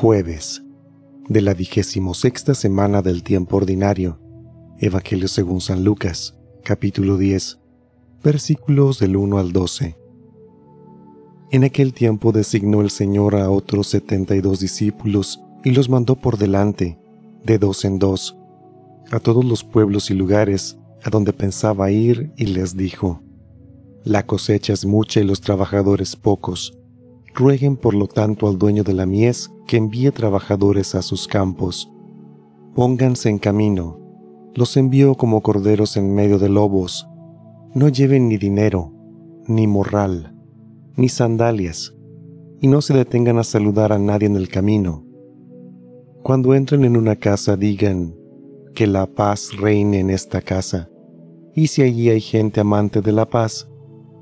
Jueves de la vigésimo sexta semana del tiempo ordinario. Evangelio según San Lucas, capítulo 10, versículos del 1 al 12. En aquel tiempo designó el Señor a otros setenta y dos discípulos y los mandó por delante, de dos en dos, a todos los pueblos y lugares a donde pensaba ir y les dijo, La cosecha es mucha y los trabajadores pocos Rueguen por lo tanto al dueño de la mies que envíe trabajadores a sus campos. Pónganse en camino. Los envío como corderos en medio de lobos. No lleven ni dinero, ni morral, ni sandalias, y no se detengan a saludar a nadie en el camino. Cuando entren en una casa digan, que la paz reine en esta casa. Y si allí hay gente amante de la paz,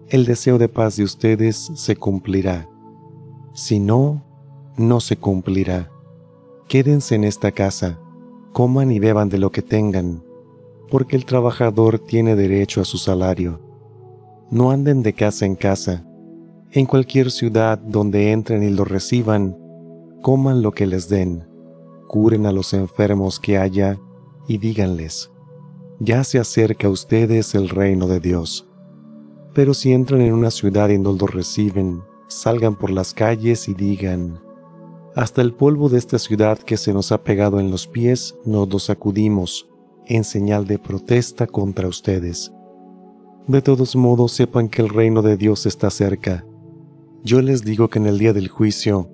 el deseo de paz de ustedes se cumplirá. Si no, no se cumplirá. Quédense en esta casa, coman y beban de lo que tengan, porque el trabajador tiene derecho a su salario. No anden de casa en casa. En cualquier ciudad donde entren y lo reciban, coman lo que les den, curen a los enfermos que haya y díganles, ya se acerca a ustedes el reino de Dios. Pero si entran en una ciudad y no lo reciben, salgan por las calles y digan, hasta el polvo de esta ciudad que se nos ha pegado en los pies nos lo sacudimos en señal de protesta contra ustedes. De todos modos sepan que el reino de Dios está cerca. Yo les digo que en el día del juicio,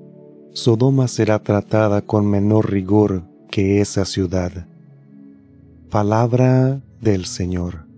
Sodoma será tratada con menor rigor que esa ciudad. Palabra del Señor.